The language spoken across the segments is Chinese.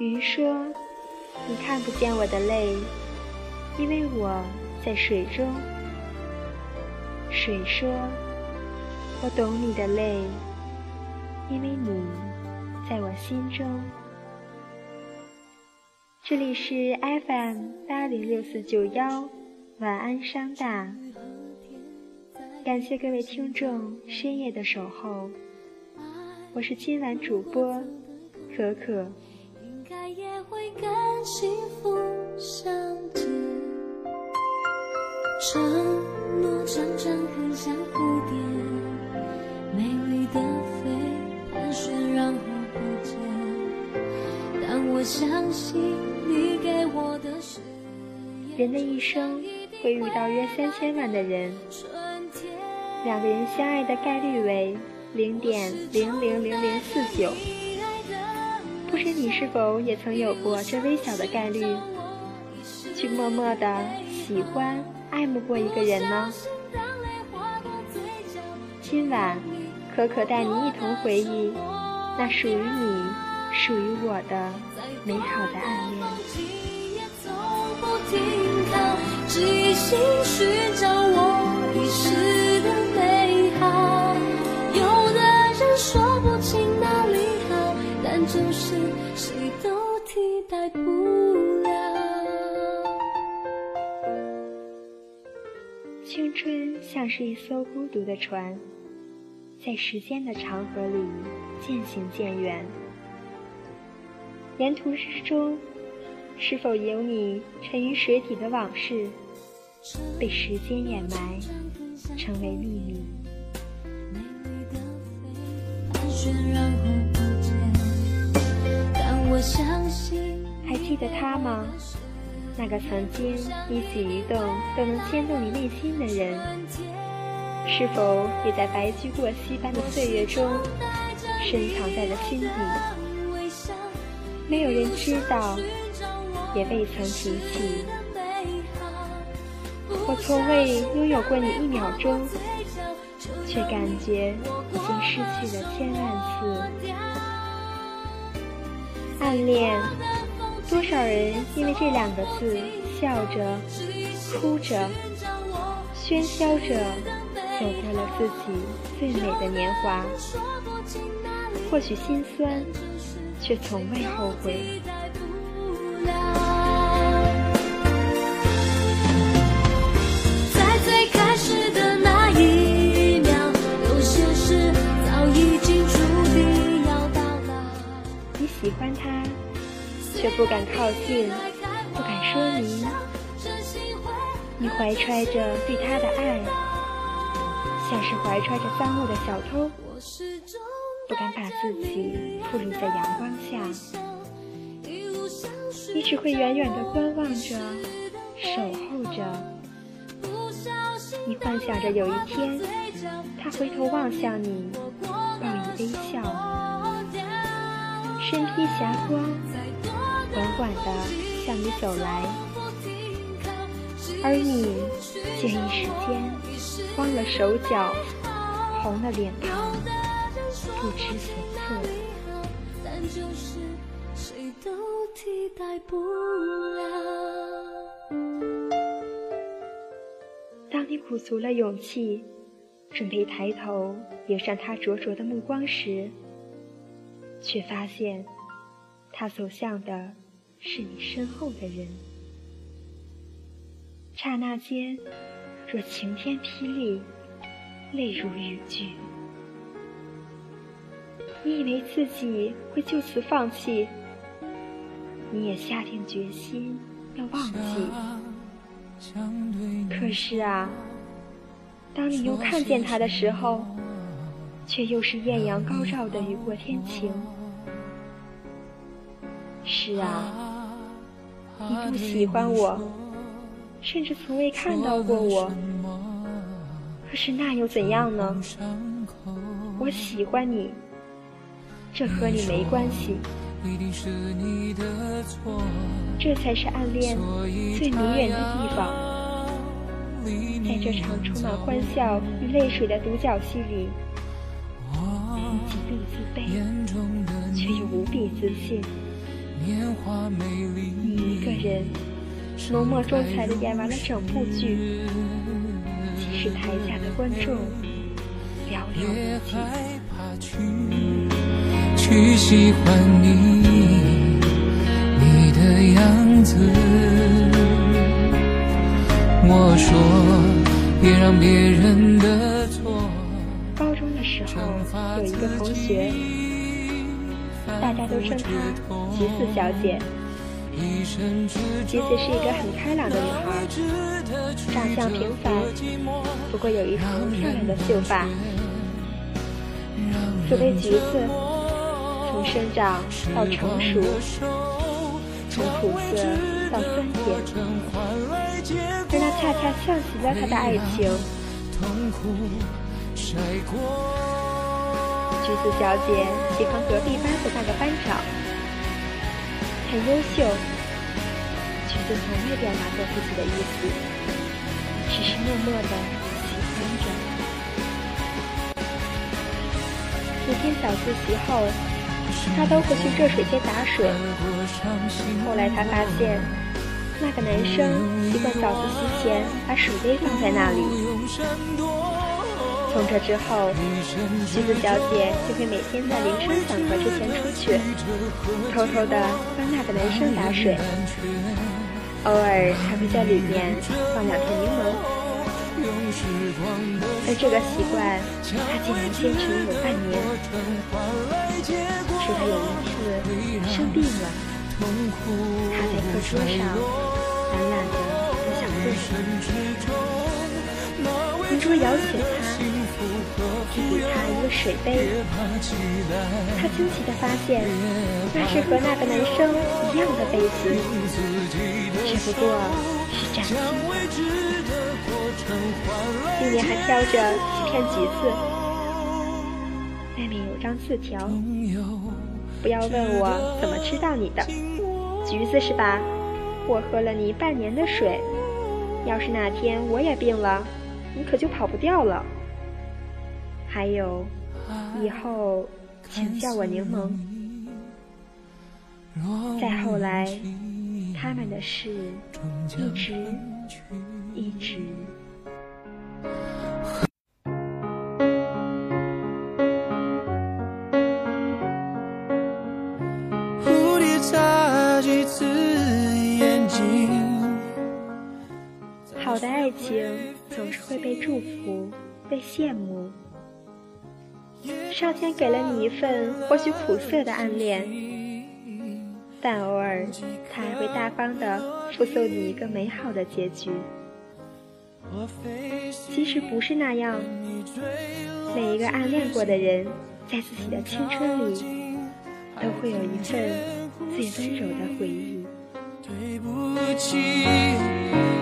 鱼说：“你看不见我的泪，因为我在水中。”水说：“我懂你的泪，因为你在我心中。”这里是 FM 八零六四九幺，晚安商大。感谢各位听众深夜的守候，我是今晚主播可可。也会跟幸福相见承诺常常很像蝴蝶，美丽的飞，盘旋然后不见。但我相信你给我的誓言。人的一生会遇到约三千万的人，两个人相爱的概率为零点零零零零四九。不知你是否也曾有过这微小的概率，去默默的喜欢？爱慕过一个人呢？今晚，可可带你一同回忆那属于你、属于我的美好的暗恋。有谁都替代不了。青春像是一艘孤独的船，在时间的长河里渐行渐远。沿途之中，是否有你沉于水底的往事，被时间掩埋，成为秘密？美丽的飞还记得他吗？那个曾经一举一动都能牵动你内心的人，是否也在白驹过隙般的岁月中深藏在了心底？没有人知道，也未曾提起。我从未拥有过你一秒钟，却感觉已经失去了千万次。暗恋。多少人因为这两个字笑着、哭着、喧嚣着，走过了自己最美的年华。或许心酸，却从未后悔。喜欢他？却不敢靠近，不敢说明。你怀揣着对他的爱，像是怀揣着赃物的小偷，不敢把自己暴露在阳光下。你只会远远地观望着，守候着。你幻想着有一天，他回头望向你，报以微笑，身披霞光。缓缓地向你走来，而你却一时间慌了手脚，红了脸庞，不知所措。当你鼓足了勇气，准备抬头迎上他灼灼的目光时，却发现他走向的。是你身后的人，刹那间，若晴天霹雳，泪如雨剧。你以为自己会就此放弃，你也下定决心要忘记。可是啊，当你又看见他的时候，却又是艳阳高照的雨过天晴。是啊。你不喜欢我，甚至从未看到过我。可是那又怎样呢？我喜欢你，这和你没关系。这才是暗恋最迷人的地方。在这场充满欢笑与泪水的独角戏里，你极度自卑，却又无比自信。你一个人浓墨重彩的演完了整部剧，即使台下的观众寥寥无几。去喜欢你，你的样子。我说，别让别人的错。高中的时候，有一个同学，大家都称她橘子小姐。橘子是一个很开朗的女孩，长相平凡，不过有一头漂亮的秀发。所谓橘子，从生长到成熟，从苦涩到酸甜，但那恰恰像极了他的爱情。橘子小姐喜欢隔壁班的那个班长。很优秀，橘子从未表达过自己的意思，只是默默的喜欢着。每天早自习后，他都会去热水间打水。后来他发现，那个男生习惯早自习前把水杯放在那里。从这之后，橘子小姐就会每天在铃声响课之前出去，偷偷的帮那个男生打水，偶尔还会在里面放两片柠檬。而这个习惯，她竟然坚持了有半年，直到有一次生病了，她在课桌上懒懒的在想字。同桌摇醒他，递给他一个水杯。他惊奇地发现，那是和那个男生一样的杯子，只不过是崭新的。里面还飘着几片橘子，外面有张字条：“不要问我怎么知道你的，橘子是吧？我喝了你半年的水，要是哪天我也病了。”你可就跑不掉了。还有，以后请叫我柠檬。再后来，他们的事一直一直。好的爱情。总是会被祝福，被羡慕。上天给了你一份或许苦涩的暗恋，但偶尔他还会大方的附送你一个美好的结局。即使不是那样，每一个暗恋过的人，在自己的青春里，都会有一份最温柔的回忆。对不起。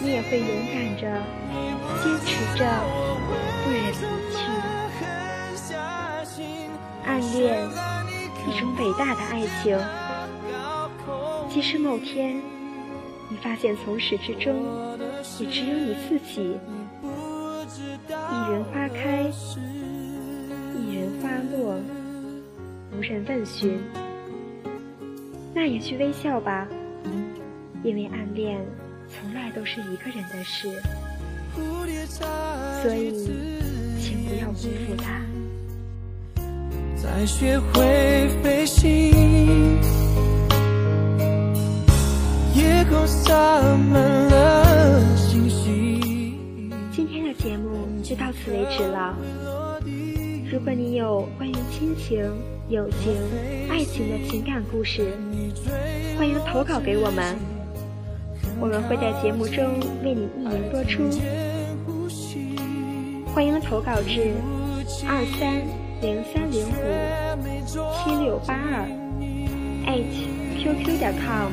你也会勇敢着，坚持着，不忍离去。暗恋，一种伟大的爱情。即使某天，你发现从始至终也只有你自己，一人花开，一人花落，无人问询，那也去微笑吧，因为暗恋。从来都是一个人的事，所以请不要辜负他。今天的节目就到此为止了。如果你有关于亲情、友情、爱情的情感故事，欢迎投稿给我们。我们会在节目中为你一言播出，欢迎投稿至二三零三零五七六八二 h qq 点 com。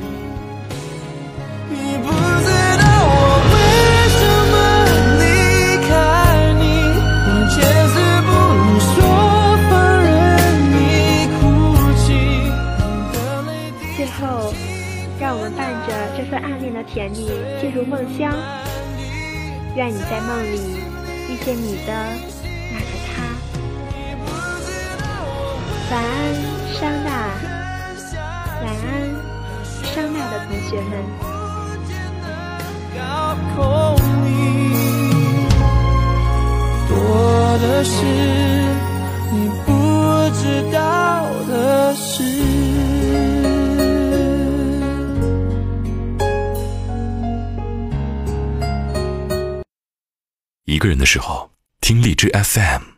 让我们伴着这份暗恋的甜蜜进入梦乡。愿你在梦里遇见你的那个他。晚安，商娜。晚安，商娜的同学们。时候，听荔枝 FM。